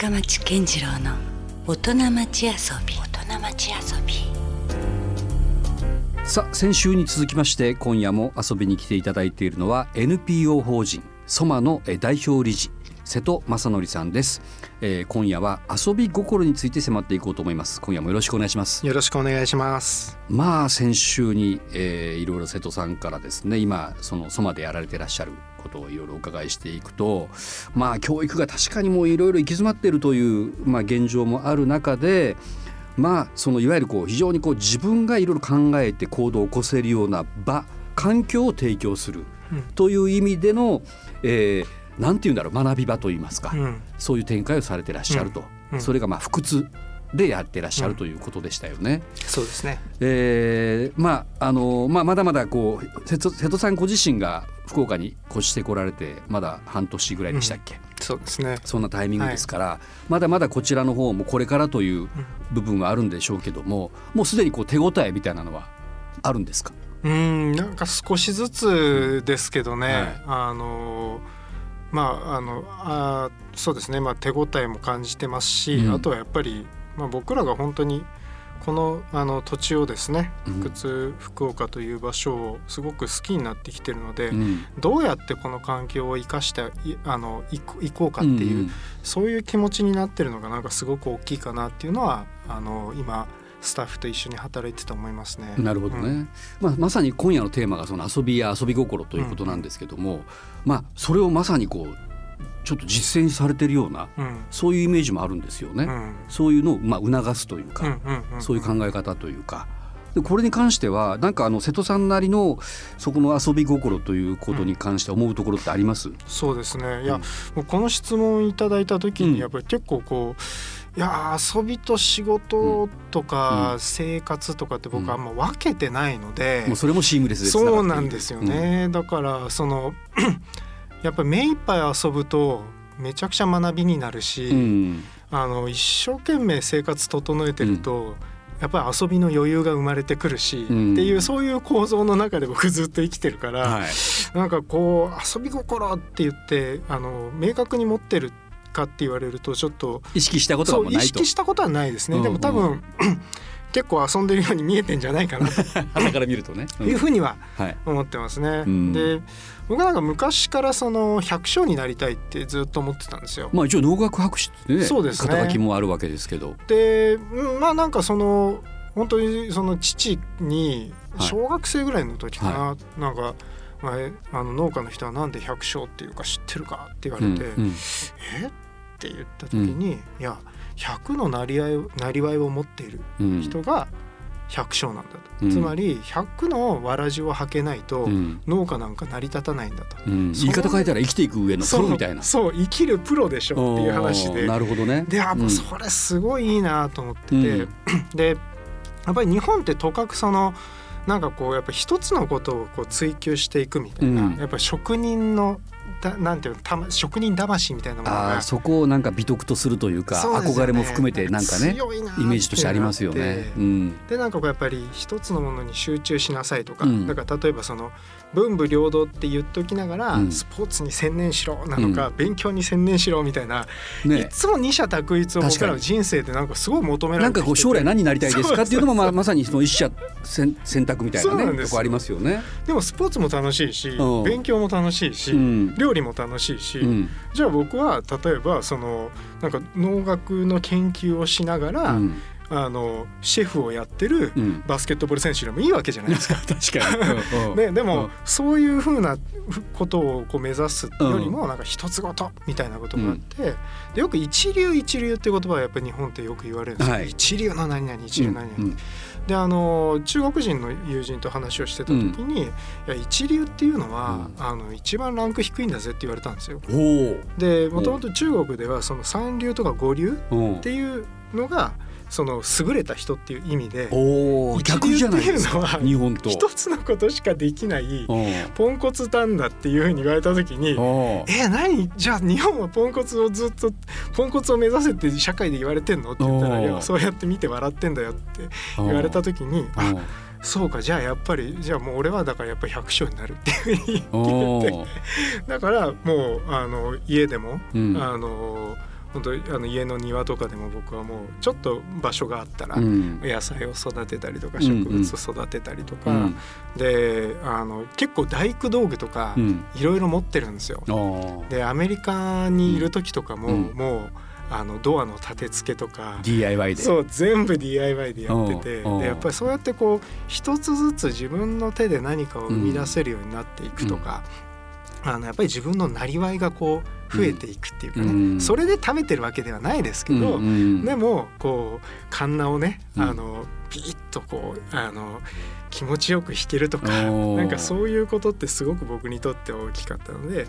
深町健二郎の大人町遊び。大人町遊び。さあ先週に続きまして今夜も遊びに来ていただいているのは NPO 法人ソマのえ代表理事瀬戸昌宣さんです、えー今夜は遊び心について迫っていこうと思います。今夜もよろしくお願いします。よろしくお願いします。まあ先週に、えーいろいろ瀬戸さんからですね今そのソマでやられてらっしゃることをいろいろお伺いしていくとまあ教育が確かにもういろいろ行き詰まっているという、まあ、現状もある中でまあそのいわゆるこう非常にこう自分がいろいろ考えて行動を起こせるような場環境を提供するうん。という意味での、えーなんていうんだろう学び場といいますか、うん、そういう展開をされてらっしゃると、うん。それがまあ不屈でやってらっしゃるということでしたよね。そうですね。えーまああのまあ、まだまだこう瀬戸瀬戸さんご自身が福岡に越してこられてまだ半年ぐらいでしたっけ、そうですね。そんなタイミングですから、まだまだこちらの方もこれからという部分はあるんでしょうけどももうすでにこう手応えみたいなのはあるんですか？うん、なんか少しずつですけどね。はいあのまああのあそうですね。まあ手応えも感じてますし、うんあとはやっぱりまあ僕らが本当にこのあの土地をですね、うん。福津福岡という場所をすごく好きになってきてるので、うん。どうやってこの環境を生かしていあのいこうかっていう、んそういう気持ちになってるのがなんかすごく大きいかなっていうのはあの今スタッフと一緒に働いてて思いますね。なるほどね、うん。まあ、まさに今夜のテーマがその遊びや遊び心ということなんですけども、まあそれをまさにこうちょっと実践されてるようなうん。そういうイメージもあるんですよね。うん。そういうのをまあ促すというか、うんうんうんそういう考え方というか。でこれに関してはなんかあの瀬戸さんなりのそこの遊び心ということに関して思うところってあります、そうですね。いや、うん。もうこの質問いただいた時うん。にやっぱり結構こういや遊びと仕事とか生活とかって僕はあんま分けてないので、もうそれもシームレスでつながっているそうなんですよ、ね、だからそのやっぱり目いっぱい遊ぶとめちゃくちゃ学びになるし、うん。うんあの一生懸命生活整えてると、やっぱり遊びの余裕が生まれてくるし、うん。っていうそういう構造の中で僕ずっと生きてるから、はい。なんかこう遊び心って言ってあの明確に持ってるかって言われるとちょっと意識したことはないと。識したことはないですね、うん。でも多分結構遊んでるように見えてんじゃないかなと。鼻から見るとね、うん。いうふうにははい。思ってますね。うん。で僕なんか昔からその百姓になりたいってずっと思ってたんですよ。まあ一応農学博士ってねそうですね。肩書きもあるわけですけど。でうんまあなんかその本当にその父にはい。小学生ぐらいの時かな、はなんか、まあの農家の人はなんで百姓っていうか知ってるかって言われて、うんうん。え？って言った時に、いや100のなりわいをなりわいを持っているうん。人が百姓なんだと、うん。つまり100のわらじを履けないと、うん。農家なんか成り立たないんだと。うん。言い方変えたら生きていく上のプロみたいな。そう生きるプロでしょっていう話で。なるほどね。でやっうん。ぱそれすごいいいなと思ってて、うん。でやっぱり日本ってとかくそのなんかこうやっぱ一つのことをこう追求していくみたいな、うん。やっぱり職人のだなんていうのたま職人魂みたいなものあがーそこをなんか美徳とするというかね。憧れも含めてなんかねイメージとしてありますよね。うん。でなんかこうやっぱり一つのものに集中しなさいとか、うん。だから例えばその文武両道って言っておきながら、うん。スポーツに専念しろなのか、勉強に専念しろみたいな、いねつも二者択一を僕らの人生でなんかすごい求めらなんかれてきてて。こう将来何になりたいですかっていうのもまあまさにその一者選選択みたいなねとこありますよね。でもスポーツも楽しいし、うん。勉強も楽しいし、うん。料理も楽しいし、うん。じゃあ僕は例えばそのなんか農学の研究をしながら、うんあのシェフをやってるうん。バスケットボール選手でもいいわけじゃないですか。確かに。うんうん。ね、でも、うん。そういうふうなことをこう目指すよりもなんか一つごとみたいなことがあって、でよく一流一流って言葉はやっぱり日本ってよく言われるんですよ、はい。一流の何々一流の何々、うんであの中国人の友人と話をしてた時に、いや一流っていうのは、あの一番ランク低いんだぜって言われたんですよ。おでもともと中国ではその三流とか五流おっていうのがその優れた人っていう意味で逆じゃないですか一流っていうのは日本と。一つのことしかできないおポンコツなんだっていうふうに言われた時におえ何？じゃあ日本はポンコツをずっとポンコツを目指せって社会で言われてんの？って言ったらいやそうやって見て笑ってんだよって言われた時にあそうかじゃあやっぱりじゃあもう俺はだからやっぱり百姓になるっていうふうにお言っておだからもうあの家でも、うん。あの本当あの家の庭とかでも僕はもうちょっと場所があったらうん。野菜を育てたりとかうんうん。植物を育てたりとか、うん。であの結構大工道具とかうん。いろいろ持ってるんですよ。あー。でアメリカにいる時とかも、うん。もうあのドアの立て付けとか DIY で。そう全部 DIY でやっててうん。うん。でやっぱりそうやってこう一つずつ自分の手で何かを生み出せるようになっていくとか、あのやっぱり自分のなりわいがこう増えていくっていうかね、うん。それで食べてるわけではないですけど、でもこうカンナをね、うん。あのピーッとこうあの気持ちよく弾けるとかなんかそういうことってすごく僕にとって大きかったので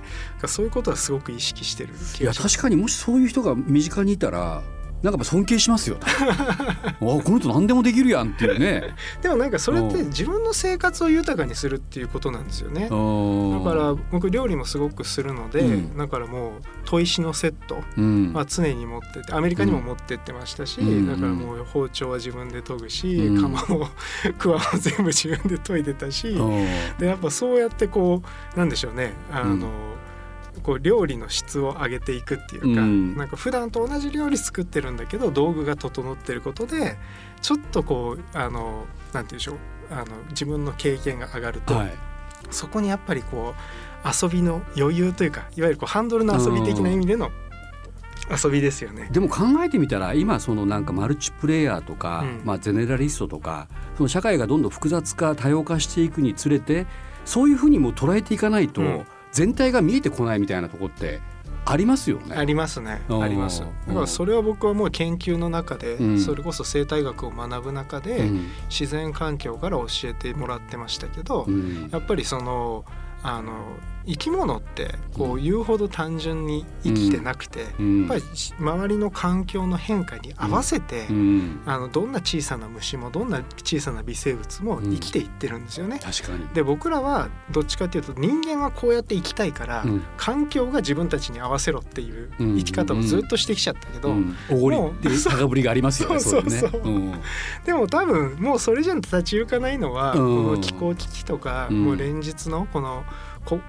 そういうことはすごく意識してる気いや。確かにもしそういう人が身近にいたらなんか尊敬しますよ。あこの人何でもできるやんっていうね。でもなんかそれってうん。自分の生活を豊かにするっていうことなんですよね。だだから僕料理もすごくするので、うん。だからもう砥石のセットうん。は常に持っててアメリカにも持ってってましたし、うん。だからもう包丁は自分で研ぐし、うん。釜もクワも全部自分で研いでたし、うん。でやっぱそうやってこうなんでしょうね。あの、こう料理の質を上げていくっていうか、うん。なんか普段と同じ料理作ってるんだけど道具が整ってることでちょっとこうあのなんて言うんでしょうあの自分の経験が上がると、はい。そこにやっぱりこう遊びの余裕というかいわゆるこうハンドルの遊び的な意味での遊びですよね。でも考えてみたら今そのなんかマルチプレイヤーとか、うん。まあ、ゼネラリストとかその社会がどんどん複雑化多様化していくにつれてそういうふうにも捉えていかないと、うん全体が見えてこないみたいなとこってありますよね。ありますね。うん。あります。だからそれは僕はもう研究の中で、うん。それこそ生態学を学ぶ中で、うん。自然環境から教えてもらってましたけど、うん。やっぱりそのあの生き物ってこう言うほど単純に生きてなくて、うん。やっぱり周りの環境の変化に合わせて、うん。あのどんな小さな虫もどんな小さな微生物も生きていってるんですよね。確かに。で僕らはどっちかっていうと人間はこうやって生きたいから、うん。環境が自分たちに合わせろっていううん。生き方をずっとしてきちゃったけど、もうっていう高ぶりがありますよね。そうそうそう。うん。でも多分もうそれじゃ立ち行かないのは、うん。この気候危機とか、うん。もう連日のこのこ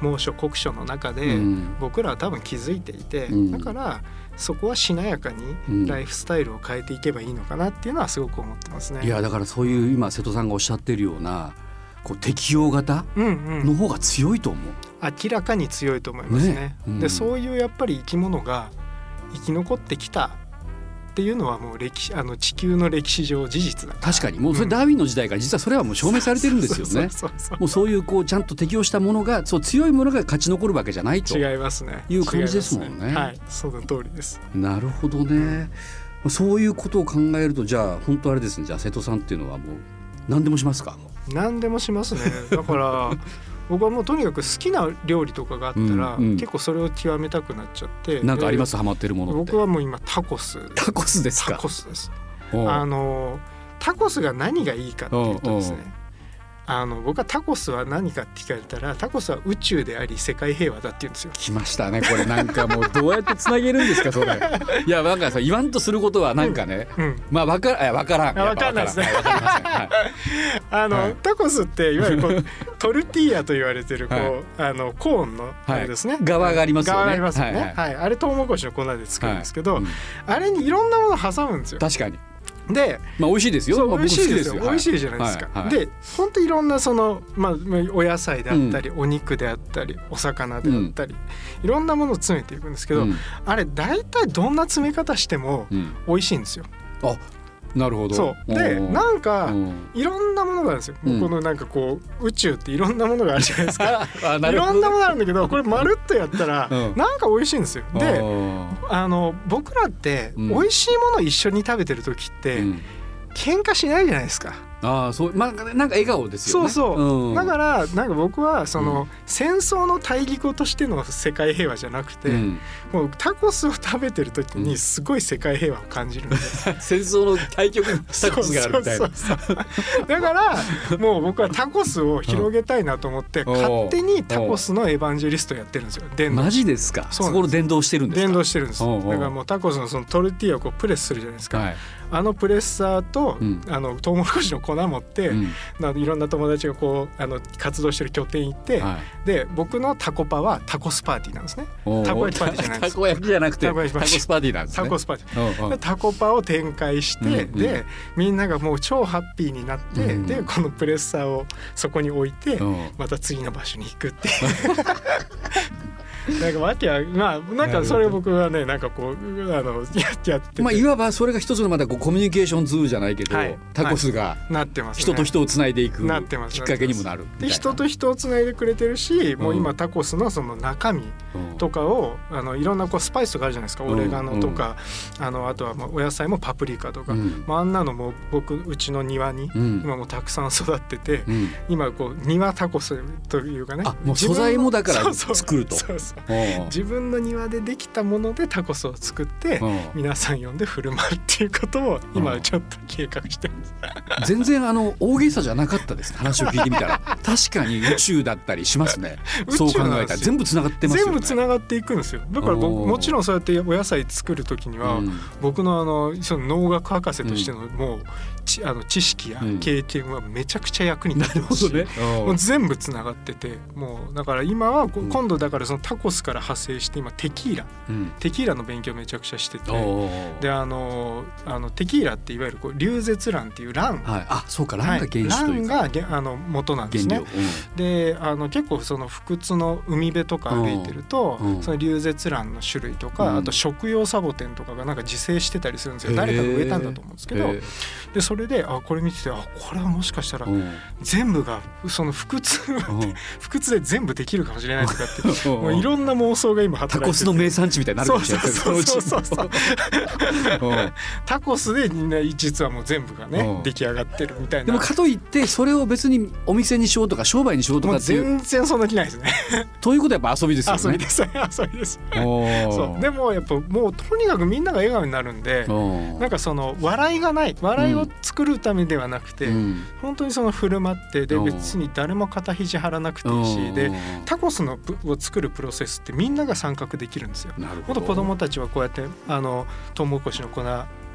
猛暑酷暑の中で、うん。僕らは多分気づいていて、うん。だからそこはしなやかうん。にライフスタイルを変えていけばいいのかなっていうのはすごく思ってますね。いやだからそういう今瀬戸さんがおっしゃってるようなこう適応型？うんうん、の方が強いと思う。明らかに強いと思いますね。ね。うん。でそういうやっぱり生き物が生き残ってきたっていうのはもう歴史あの地球の歴史上事実だ確かにもうそれダーウィンの時代から実はそれはもう証明されてるんですよね。もうそういうこうちゃんと適応したものがそう強いものが勝ち残るわけじゃないと。違いますね。いう感じですもんね違いますはい、その通りです。なるほどね。そういうことを考えるとじゃあ本当あれですねじゃあ瀬戸さんっていうのはもう何でもしますか？何でもしますね。だから 僕はもうとにかく好きな料理とかがあったら、うんうん結構それを極めたくなっちゃって。なんかありまです？ハマってるものって僕。はもう今タコス。タコスですタか。コスです。あのタコスが何がいいかっていうとですね。あの僕はタコスは何かって聞かれたらタコスは宇宙であり世界平和だって言うんですよ。来ましたねこれ。なんかもうどうやってつなげるんですかそれ。いやなんかさ言わんとすることはなんかね。うん、まあわからいやわからん。あわかんないですね。はい。あの、はい。タコスっていわゆるこう トルティーヤと言われてるこう、はい。あのコーンのあれですね、はい。側がありますよね。側がありますよね。ははい。あれトウモロコシの粉で作るんですけど、はい。うん。あれにいろんなもの挟むんですよ。確かに。でまあ美味しいですよ。美味しいですよ。美味しいじゃないですか、で本当いろんなそのまあお野菜であったり、お肉であったりお魚であったり、いろんなものを詰めていくんですけど、うん。あれ大体どんな詰め方してもうん。美味しいんですよ。あなるほど。そう。でなんか、うん。いろんなものがあるんですよ、うん。このなんかこう宇宙っていろんなものがあるじゃないですか。いろんなものあるんだけどこれまるっとやったらうん。なんか美味しいんですよ。でああの僕らってうん。美味しいものを一緒に食べてる時って、ん。喧嘩しないじゃないですか。あーそうまあなんか笑顔ですよね。そうそう、ん。だからなんか僕はその、うん。戦争の大義語としての世界平和じゃなくて、うん。もうタコスを食べてる時うん。にすごい世界平和を感じるんです。戦争の対極にタコスがあるみたいな。だからもう僕はタコスを広げたいなと思ってう。ん勝手にタコスのエヴァンジェリストやってるんですよ。伝道マジですか？そこの伝道してるんですか？伝道してるんです。だからもうタコスのそのトルティーヤをこうプレスするじゃないですか、はい。あのプレッサーと、うん。あのトウモロコシの粉持って、うん。いろんな友達がこうあの活動してる拠点行って、はい。で僕のタコパはタコスパーティーなんですね。おー。たこ焼きパーティーじゃないです。たこ焼きじゃなくてタコスパーティーなんですね。タコスパーティー。タコパを展開して、うんうん。でみんながもう超ハッピーになって、うん。でこのプレッサーをそこに置いて、うん。また次の場所に行くっていう。なんかわけはまあなんかそれ僕はねなんかこうあのやってやってて、まあいわばそれが一つのまたこうコミュニケーションツールじゃないけど、はい。タコスがなってますね。人と人をつないでいくなってます。きっかけにもなるで人と人をつないでくれてるし、もう今うんタコスのその中身うん。とかをあのいろんなこうスパイスとかあるじゃないですか、うん。オレガノとか、あのあとはまあお野菜もパプリカとか、うん。まあ、あんなのも僕うちの庭にうん。今もうたくさん育ってて、うん。今こう庭タコスというかね。あもう素材もだから作ると。そうそう自分の庭でできたものでタコスを作ってうん。皆さん呼んで振る舞うっていうことを今ちょっと計画してます。全然あの大げさじゃなかったですね。話を聞いてみたら。確かに宇宙だったりしますね。そう考えたら。全部つながってますよね。全部つながっていくんですよ。だからもちろんそうやってお野菜作る時には、うん。僕のあのその農学博士としてのもう、ちあの知識やうん。経験はめちゃくちゃ役に立ってますし、もうう全部つながっててもうだから今は今度だからそのタコスから派生して今テキーラ。ん。テキーラの勉強めちゃくちゃしててであのあのテキーラっていわゆるこう流絶卵。っていう卵はい。あそうか。卵が原はい。子というか、卵がげあの元なんです原ね料、であの結構その不屈の海辺とか歩いてると、うん。その流絶卵の種類とか、うん。あと食用サボテンとかがなんか自生してたりするんですよ。誰かが植えたんだと思うんですけど。へでそれであこれ見ててあこれはもしかしたら全部がその不屈うん。不屈で全部できるかもしれないとかって う。んもういろんな妄想が今働いてタコスの名産地みたいになるかもしれないそうそうそうそう。タコスで、ね、実はもう全部がね、うん。出来上がってるみたいな。でもかといってそれを別にお店にしようとか商売にしようとかっていう全然そんな気ないですね。ということはやっぱ遊びですよね。遊びです。遊びです。そう。でもやっぱもうとにかくみんなが笑顔になるんでなんかその笑いがない。笑いを作るためではなくて、うん。本当にその振る舞ってでうん。別に誰も肩肘張らなくていいしでタコスのプを作るプロセスってみんなが参画できるんですよ。なるほど。子供たちはこうやってあのトウモロコシの粉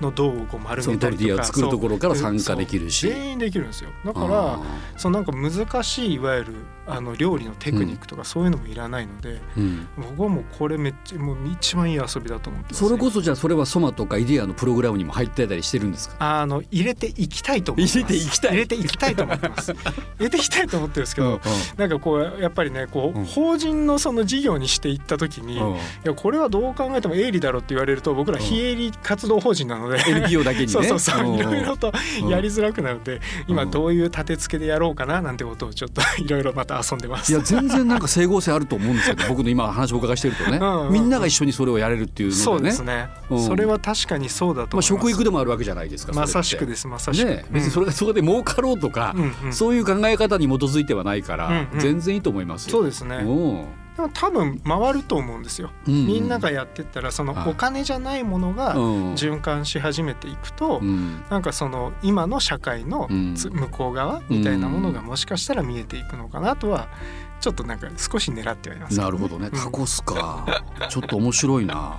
の銅をこう丸めたりとかティーヤを作るところからそう参加できるし。そう全員できるんですよ。だからあそのなんか難しいいわゆるあの料理のテクニックとかそういうのもいらないので、ーうん。僕はもうこれめっちゃもう一番いい遊びだと思ってます。それこそじゃあそれはソマとかイデアのプログラムにも入ってたりしてるんですか？あの入れていきたいと思入れていきたい。入れていきたいと思ってます。入れていきたいと思ってるんですけど、なんかこうやっぱりねこう、うん。法人のその事業にしていった時に、いうん。やこれはどう考えても営利だろうって言われると僕らうん。非営利活動法人なので、NPO だけにね。そうそうそう、ん。いろいろとうんやりづらくなるので、今うん。どういう立て付けでやろうかななんてことをちょっと いろいろまた遊んでます。いや全然なんか整合性あると思うんですけど 僕の今話をお伺いしてるとね。うんうんみんなが一緒にそれをやれるっていうのでね。そうですね、うん。それは確かにそうだとまあ、思います。食育でもあるわけじゃないですかまさしくでですまさしく。ね、別にそれがそこで儲かろうとか、うんうん。そういう考え方に基づいてはないから、うんうん。全然いいと思いますよ。そうですね。うんでも多分回ると思うんですよ。うんみんながやってったらそのはい。お金じゃないものがうん。循環し始めていくと、うん。なんかその今の社会の向こう側みたいなものがもしかしたら見えていくのかなとはちょっとなんか少し狙ってはいます。けなるほどね。うん。タコスか、ちょっと面白いな。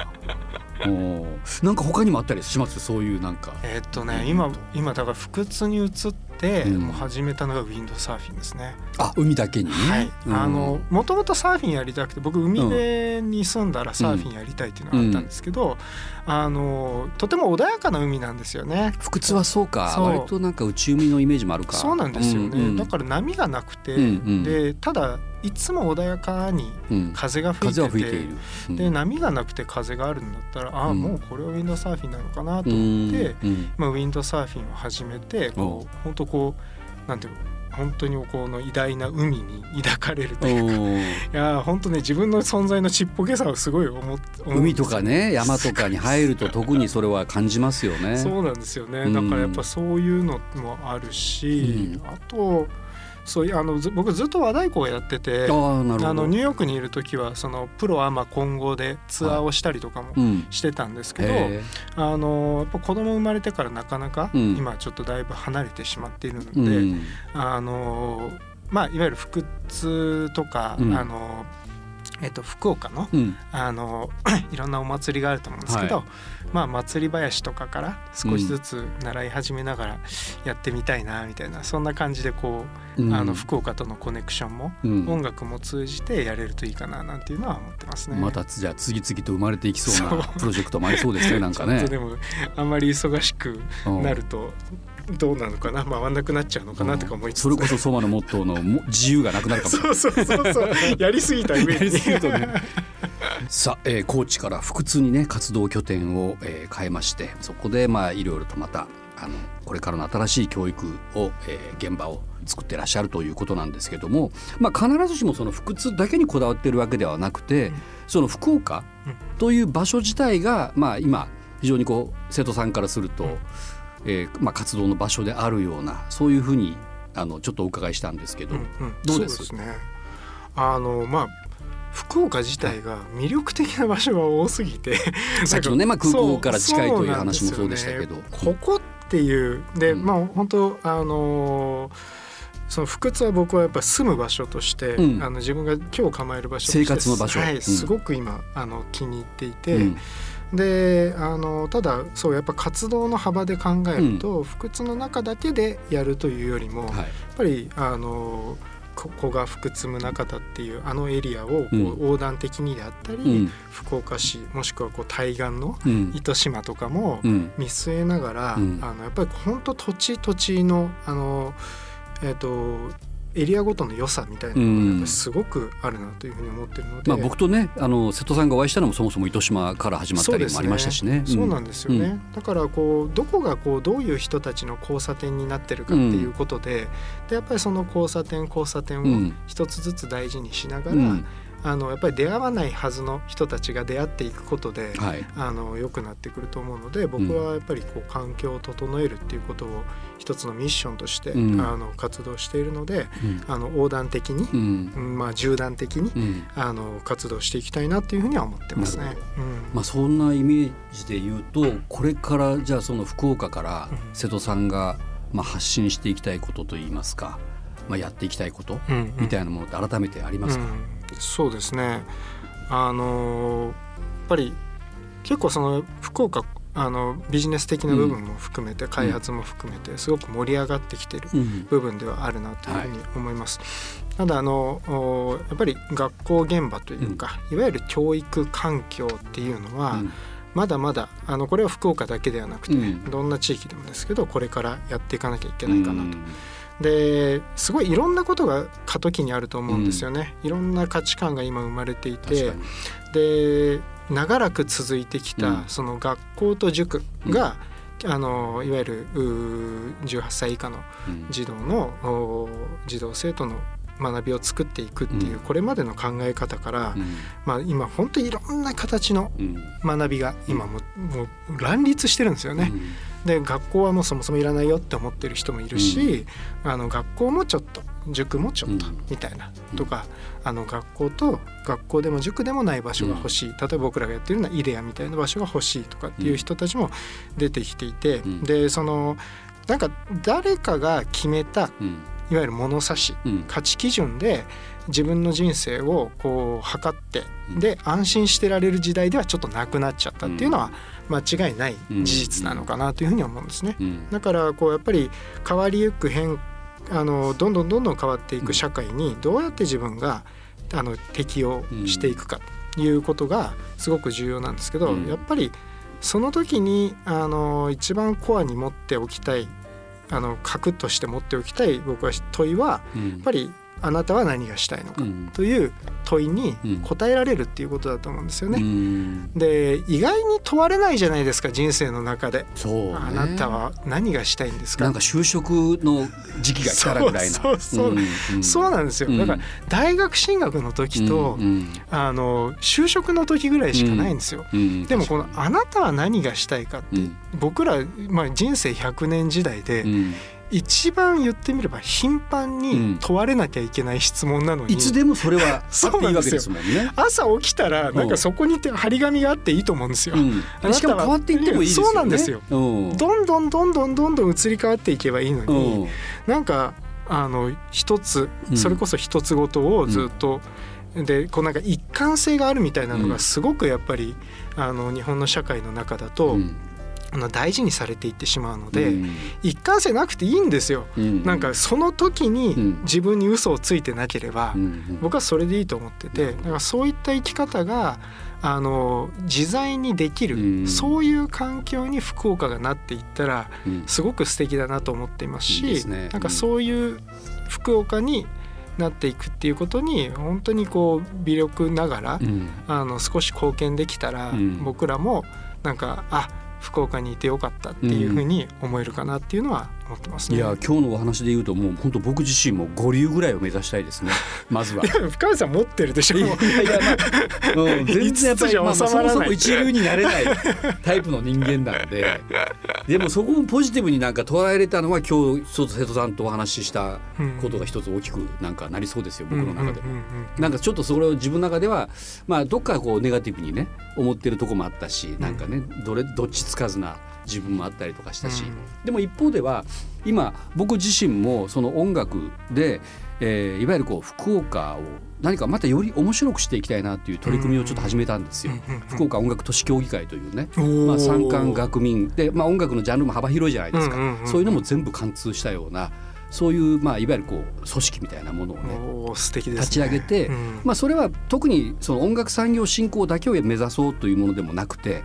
なんか他にもあったりします？そういうなんか。えーっとね今今だから不屈に移ってうん。もう始めたのがウィンドサーフィンですね。あ海だけに？ね。はい、うん。あのもともとサーフィンやりたくて僕海辺に住んだらサーフィンやりたいっていうのがあったんですけど、あのとても穏やかな海なんですよね。不屈はそうか。そう。割となんか内海のイメージもあるか。そうなんですよね、うんうん。だから波がなくて、うんうん。でただいつも穏やかにうん。風が吹いてて風は吹いている。うん。で波がなくて風があるんだったらああ、うん。もうこれはウィンドサーフィンなのかなとうん思って、うん。まあ、ウィンドサーフィンを始めてこう本当こうなんていうの本当にこの偉大な海に抱かれるというか いやー本当ね自分の存在のちっぽけさをすごい思っ海とかね山とかに入ると特にそれは感じますよね。そうなんですよね、うん。だからやっぱそういうのもあるし、うん。あとそういうあのず僕ずっと和太鼓をやっててあのニューヨークにいる時はそのプロアマ混合でツアーをしたりとかもうん。してたんですけど、へあのやっぱ子供生まれてからなかなか、うん。今ちょっとだいぶ離れてしまっているのえで、うん。あのまあいわゆる腹痛とか、うん。あのえっと、福岡のうん。あの いろんなお祭りがあると思うんですけど、はまあ祭り林とかから少しずつ習い始めながらやってみたいなみたいな、そんな感じでこう、うん。あの福岡とのコネクションも、うん。音楽も通じてやれるといいかななんていうのは思ってますね。またじゃあ次々と生まれていきそうなプロジェクトもありそうですねなんかね。でもあんまり忙しくうん。なるとどうなのかな？回んなくなっちゃうのかなとか思いつつ、それこそソマのモットーのも自由がなくなるかも。そうそうそうそう。やりすぎた上にやりすぎるとねさあ、えー、高知から福津にね活動拠点を、えー変えましてそこでまあいろいろとまたあのこれからの新しい教育を、えー現場を作ってらっしゃるということなんですけども、まあ、必ずしもその福津だけにこだわってるわけではなくて、うん。その福岡という場所自体が、まあ、今非常にこう生徒さんからすると、うんえーまあ、活動の場所であるようなそういうふうにあのちょっとお伺いしたんですけど、うんうん。どうです？そうね。あのまあ福岡自体が魅力的な場所が多すぎて さっきのね、まあ、空港から近いというそ話もそうでしたけど。ここっていうで、うん。まあ本当あのーその福津は僕はやっぱ住む場所として、うん。あの自分が今日構える場所として生活の場所。はいうん。すごく今あの気に入っていて、うんであのただそうやっぱ活動の幅で考えると、福津の中だけでやるというよりも、やっはいぱりあのここが福津宗像っていうあのエリアをこううん。横断的にであったり、うん。福岡市もしくはこう対岸のうん。糸島とかもうん。見据えながら、うん。あのやっぱり本当土地土地のあの、えっとエリアごとの良さみたいなのがすごくあるなというふうに思ってるので、まあ、僕とねあの瀬戸さんがお会いしたのもそもそも糸島から始まったりもありましたしね。そうなんですよね、うん。だからこうどこがこうどういう人たちの交差点になってるかっていうことで,、でやっぱりその交差点交差点をうん。一つずつ大事にしながら、うんあのやっぱり出会わないはずの人たちが出会っていくことで、はい。あの良くなってくると思うので僕はやっぱりこう環境を整えるっていうことを一つのミッションとして、うん。あの活動しているのでうん。あの横断的にう、ん。うんまあ、縦断的に、うん。あの活動していきたいなっていうふうには思ってますなねまあ、そんなイメージで言うとこれからじゃあその福岡からうん。瀬戸さんがまあ発信していきたいことといいますか、まあ、やっていきたいことうんうん。みたいなものって改めてありますか、うんそうですね。あのーやっぱり結構その福岡あのビジネス的な部分も含めて、開発も含めてすごく盛り上がってきてるうん。部分ではあるなというふうに思います。ただあのおやっぱり学校現場というか、いわゆる教育環境っていうのは、うん。まだまだあのこれは福岡だけではなくて、うん。どんな地域でもですけどこれからやっていかなきゃいけないかなと。うんですごいいろんなことが過渡期にあると思うんですよね、いろんな価値観が今生まれていてで長らく続いてきた、うん。その学校と塾が、あのいわゆるうー18歳以下のうん。児童のお児童生徒の学びを作っていくっていう、うん。これまでの考え方から、うん。まあ、今本当にいろんな形のうん。学びが今も,、もう乱立してるんですよね。うんで学校はもうそもそもいらないよって思ってる人もいるし、あの学校もちょっと塾もちょっとうん。みたいな、うん。とかあの学校と学校でも塾でもない場所が欲しい、例えば僕らがやってるようなイデアみたいな場所が欲しいとかっていう人たちも出てきていて、うん。でそのなんか誰かが決めたうん。いわゆる物差しうん。価値基準で自分の人生をこう測ってうん。で安心してられる時代ではちょっとなくなっちゃったっていうのは間違いない事実なのかなというふうに思うんですね。うん。だからこうやっぱり変わりゆく変あのどんどんどんどん変わっていく社会にどうやって自分があの適応していくかということがすごく重要なんですけど、うん。やっぱりその時にあの一番コアに持っておきたいあの核として持っておきたい僕は問いはうん。やっぱりあなたは何がしたいのかうん。という問いにうん答えられるっていうことだと思うんですよね。うん。で意外に問われないじゃないですか人生の中で。そうね。あなたは何がしたいんですか？なんか就職の時期が来たらぐらいなそうそうそう。んん。そうなんですよ、うん。だから大学進学の時と、うんあの就職の時ぐらいしかないんですよ、うんでもこのあなたは何がしたいかって、うん。僕ら、まあ、人生100年時代で、うん一番言ってみれば頻繁に問われなきゃいけない質問なのに、いつでもそれはあそうなんですよね。朝起きたらなんかそこに張り紙があっていいと思うんですよ。うんあなたはしかも変わっていってもいいですよね。そうなんですようんどんどんどんどんどんどん移り変わっていけばいいのうに、んなんかあの一つうんそれこそ一つごとをずっと、でこうなんか一貫性があるみたいなのがすごくやっぱり、あの日本の社会の中だと、うんあの大事にされていってしまうので、うん。一貫性なくていいんですよ。うん。なんかその時にうん。自分に嘘をついてなければ、うん。僕はそれでいいと思っててだからそういった生き方があの自在にできる、うん。そういう環境に福岡がなっていったらうん。すごく素敵だなと思っていますしいね。なんかそういう福岡になっていくっていうことに本当にこう微力ながら、うん。あの少し貢献できたら、うん。僕らもなんかあ福岡にいてよかったっていうふうに思えるかなっていうのは思ってますね。いや今日のお話で言うともう本当僕自身も五流ぐらいを目指したいですね まずは。いや深谷さん持ってるでしょいやいやまあ、うん、全然やっぱり、まあ、まあそもそも一流になれない タイプの人間なのででもそこをポジティブになんか捉えれたのは今日一つ瀬戸さんとお話ししたことが一つ大きくなんかなりそうですよ僕の中で。うんうんうんうんなんかちょっとそれを自分の中ではまあどっかこうネガティブにね思ってるとこもあったしなんかねどれどっちつかずな自分もあったりとかしたし、うん。でも一方では今僕自身もその音楽で、えーいわゆるこう福岡を何かまたより面白くしていきたいなっていう取り組みをちょっと始めたんですよ。福岡音楽都市協議会というね、まあ、山間学民で、まあ、音楽のジャンルも幅広いじゃないですか、そういうのも全部貫通したようなそういう、まあ、いわゆるこう組織みたいなものをね素敵ですね。立ち上げて、うん。まあ、それは特にその音楽産業振興だけを目指そうというものでもなくて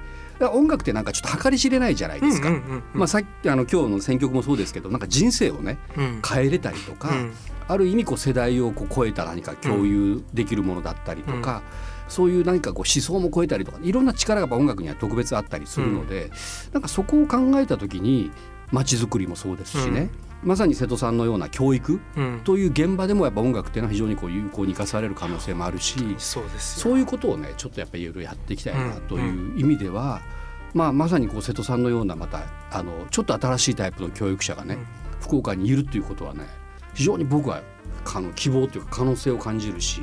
音楽ってなんかちょっと計り知れないじゃないですか。うんうんうんうん。まあ、さっきあの今日の選曲もそうですけどなんか人生をねうん。変えれたりとか、うん。ある意味こう世代をこう超えた何か共有できるものだったりとか、そういう何かこう思想も超えたりとかいろんな力がやっぱ音楽には特別あったりするので、なんかそこを考えた時に街づくりもそうですしね、まさに瀬戸さんのような教育うん。という現場でもやっぱ音楽っていうのは非常にこう有効に生かされる可能性もあるしそうですよ。そういうことをねちょっとやっぱりいろいろやっていきたいなという意味では、まあ、まさにこう瀬戸さんのようなまたあのちょっと新しいタイプの教育者がね、うん。福岡にいるっていうことはね非常に僕は希望というか可能性を感じるし、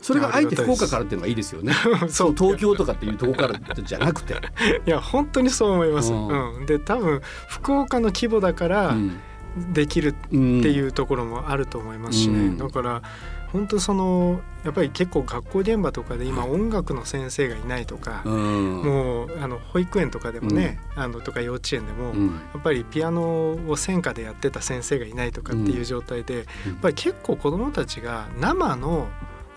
それがあえて福岡からっていうのがいいですよね。そう。東京とかっていうところからじゃなくて、いや本当にそう思います。ううんん、で多分福岡の規模だからうんできるうんっていうところもあると思いますしね、うん。だから本当そのやっぱり結構学校現場とかで今音楽の先生がいないとか、うん。もうあの保育園とかでもね、あのとか幼稚園でも、うん。やっぱりピアノを専科でやってた先生がいないとかっていう状態で、うん。やっぱり結構子どもたちが生の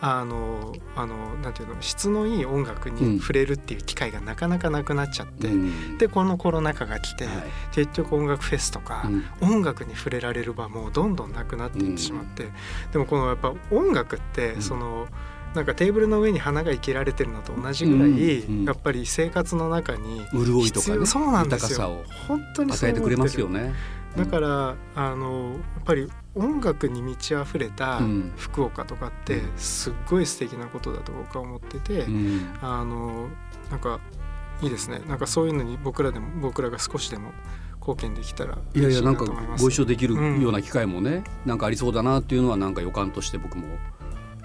あのあのなんていうの質のいい音楽うんに触れるっていう機会がなかなかなくなっちゃって、うん。でこのコロナ禍が来て、はい。結局音楽フェスとか、うん。音楽に触れられる場もどんどんなくなっていってしまって、でもこのやっぱ音楽って、うん。そのなんかテーブルの上に花が生けられてるのと同じぐらい、うん。うん。やっぱり生活の中に潤いとかね。そうなんですよ。本当に与えてくれますよね。だからあのやっぱり音楽に満ち溢れたうん。福岡とかってうん。すっごい素敵なことだと僕は思ってて、うん。あのなんかいいですね。なんかそういうのに僕らでも僕らが少しでも貢献できたらいやい嬉しいやなんかご一緒できるような機会もね、なんかありそうだなっていうのはなんか予感として僕も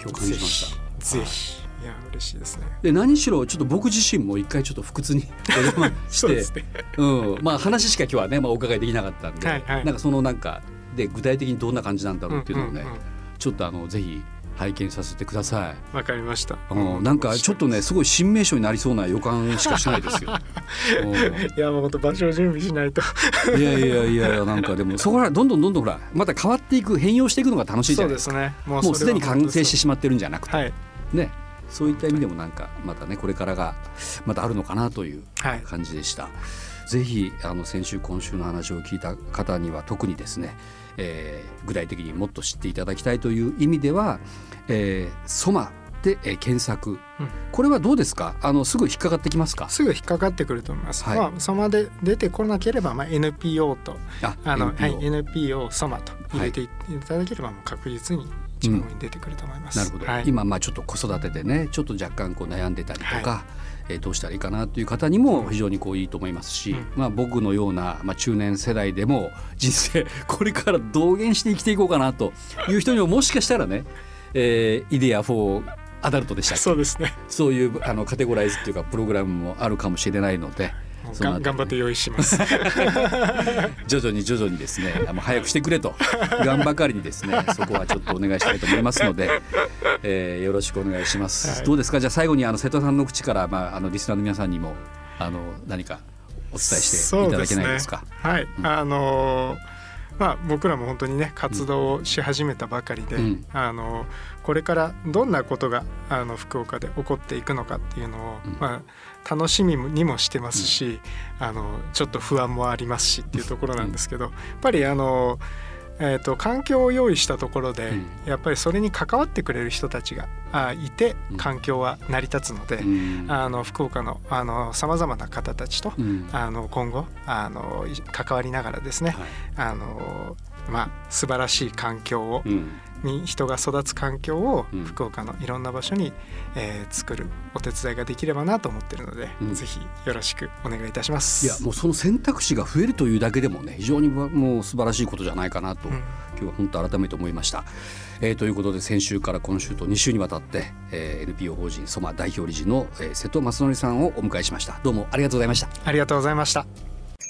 今日感じました。ぜひ。いや嬉しいですね。で何しろちょっと僕自身も一回ちょっと不屈に お邪魔してね。うん、まあ話しか今日はね、まあ、お伺いできなかったんで、はいはい。なんかそのなんかで具体的にどんな感じなんだろうっていうのをね、んんん。ちょっとあのぜひ拝見させてください。わかりました、うん、なんかちょっとねすごい新名所になりそうな予感しかしないですよ。うん。いやもう本当場所を準備しないと。いやいやいやいやなんかでも そこからどんどんどんどんほらまた変わっていく変容していくのが楽しいじゃないですか。そうですね。ももうすでに完成してししまってるんじゃなくて、はい。ねそういった意味でもなんかまたねこれからがまたあるのかなというはい。感じでした。ぜひあの先週今週の話を聞いた方には特にですね、えー具体的にもっと知っていただきたいという意味では「えー、ソマ」で、えー検索、うん。これはどうですか？あのすぐ引っかかってきますか？すぐ引っかかってくると思います、はい。まあそのまで出てこなければ、まあ、NPO とああの、NPO はい、NPO ソマと入れていただければもう確実にに出てくると思います、なるほど、はい、今まあちょっと子育てでねちょっと若干こう悩んでたりとか、えーどうしたらいいかなという方にも非常にこういいと思いますし、うん。まあ、僕のような、まあ、中年世代でも人生 これからどう減して生きていこうかなという人にももしかしたらね、えーイデア4アダルトでしたそうですね。そういうあのカテゴライズっていうかプログラムもあるかもしれないので、頑張って用意します。徐々に徐々にですねあの早くしてくれと。頑ばかりにですね そこはちょっとお願いしたいと思いますので、えーよろしくお願いします、はい。どうですか？じゃあ最後にあの瀬戸さんの口から、まあ、あのリスナーの皆さんにもあの何かお伝えしていただけないですか？そうね。はい、うん。あのーまあ僕らも本当にね活動をし始めたばかりで、うん。あのこれからどんなことがあの福岡で起こっていくのかっていうのを、うん。まあ楽しみにもしてますし、あのちょっと不安もありますしっていうところなんですけど、やっぱりあのえー、と環境を用意したところで、うん。やっぱりそれに関わってくれる人たちがあいてうん。環境は成り立つので、うん。あの福岡のさまざまな方たちと、うん。あの今後あのい関わりながらですね、はい。あのまあ素晴らしい環境を、うんに人が育つ環境をうん。福岡のいろんな場所に、えー作るお手伝いができればなと思ってるので、うん。ぜひよろしくお願いいたします。いやもうその選択肢が増えるというだけでもね非常にもう素晴らしいことじゃないかなと、うん。今日は本当改めて思いました、えーということで先週から今週と2週にわたって、えー NPO 法人ソマ代表理事の、えー瀬戸正則さんをお迎えしました。どうもありがとうございました。ありがとうございました。